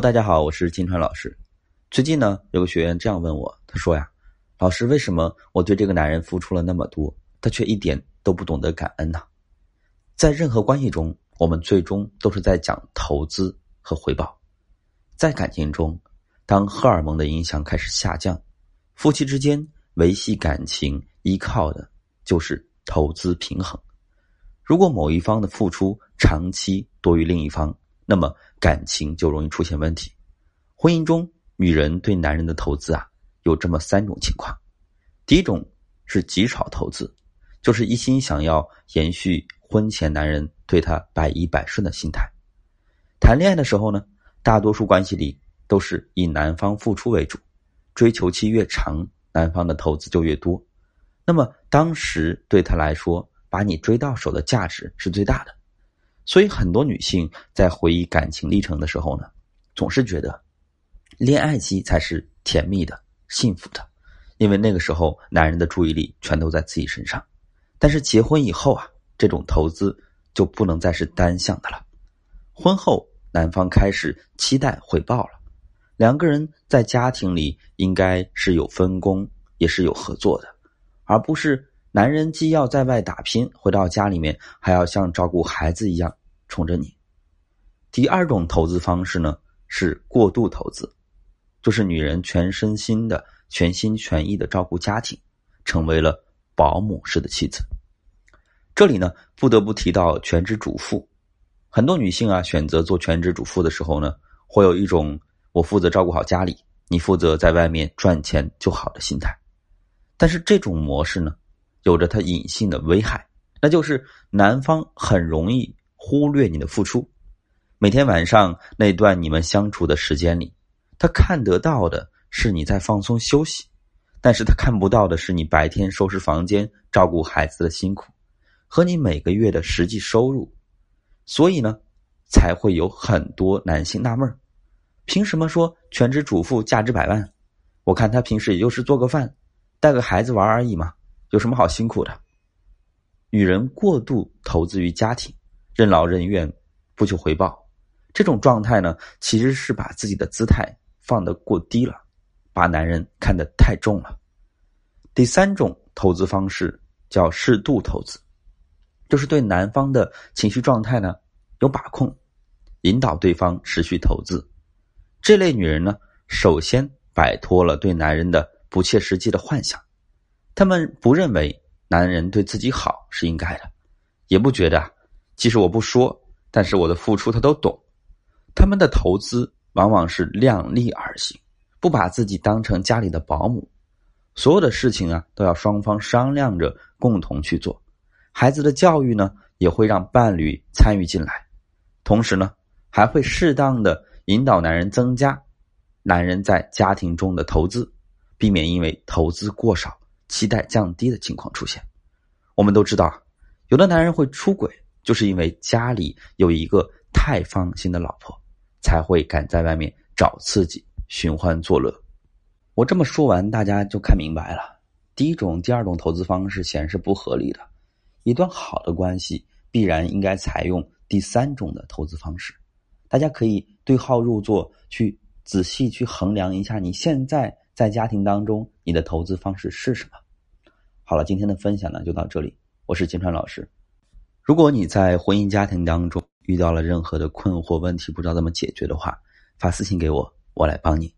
大家好，我是金川老师。最近呢，有个学员这样问我，他说呀：“老师，为什么我对这个男人付出了那么多，他却一点都不懂得感恩呢？”在任何关系中，我们最终都是在讲投资和回报。在感情中，当荷尔蒙的影响开始下降，夫妻之间维系感情依靠的就是投资平衡。如果某一方的付出长期多于另一方，那么感情就容易出现问题。婚姻中，女人对男人的投资啊，有这么三种情况：第一种是极少投资，就是一心想要延续婚前男人对她百依百顺的心态。谈恋爱的时候呢，大多数关系里都是以男方付出为主，追求期越长，男方的投资就越多。那么当时对他来说，把你追到手的价值是最大的。所以，很多女性在回忆感情历程的时候呢，总是觉得，恋爱期才是甜蜜的、幸福的，因为那个时候男人的注意力全都在自己身上。但是结婚以后啊，这种投资就不能再是单向的了。婚后，男方开始期待回报了，两个人在家庭里应该是有分工，也是有合作的，而不是。男人既要在外打拼，回到家里面还要像照顾孩子一样宠着你。第二种投资方式呢是过度投资，就是女人全身心的、全心全意的照顾家庭，成为了保姆式的妻子。这里呢不得不提到全职主妇，很多女性啊选择做全职主妇的时候呢，会有一种我负责照顾好家里，你负责在外面赚钱就好的心态。但是这种模式呢？有着它隐性的危害，那就是男方很容易忽略你的付出。每天晚上那段你们相处的时间里，他看得到的是你在放松休息，但是他看不到的是你白天收拾房间、照顾孩子的辛苦，和你每个月的实际收入。所以呢，才会有很多男性纳闷儿凭什么说全职主妇价值百万？我看他平时也就是做个饭、带个孩子玩而已嘛。有什么好辛苦的？女人过度投资于家庭，任劳任怨，不求回报，这种状态呢，其实是把自己的姿态放得过低了，把男人看得太重了。第三种投资方式叫适度投资，就是对男方的情绪状态呢有把控，引导对方持续投资。这类女人呢，首先摆脱了对男人的不切实际的幻想。他们不认为男人对自己好是应该的，也不觉得即使我不说，但是我的付出他都懂。他们的投资往往是量力而行，不把自己当成家里的保姆，所有的事情啊都要双方商量着共同去做。孩子的教育呢，也会让伴侣参与进来，同时呢，还会适当的引导男人增加男人在家庭中的投资，避免因为投资过少。期待降低的情况出现，我们都知道，有的男人会出轨，就是因为家里有一个太放心的老婆，才会敢在外面找刺激、寻欢作乐。我这么说完，大家就看明白了。第一种、第二种投资方式显然是不合理的。一段好的关系必然应该采用第三种的投资方式。大家可以对号入座，去仔细去衡量一下你现在在家庭当中你的投资方式是什么。好了，今天的分享呢就到这里。我是金川老师。如果你在婚姻家庭当中遇到了任何的困惑问题，不知道怎么解决的话，发私信给我，我来帮你。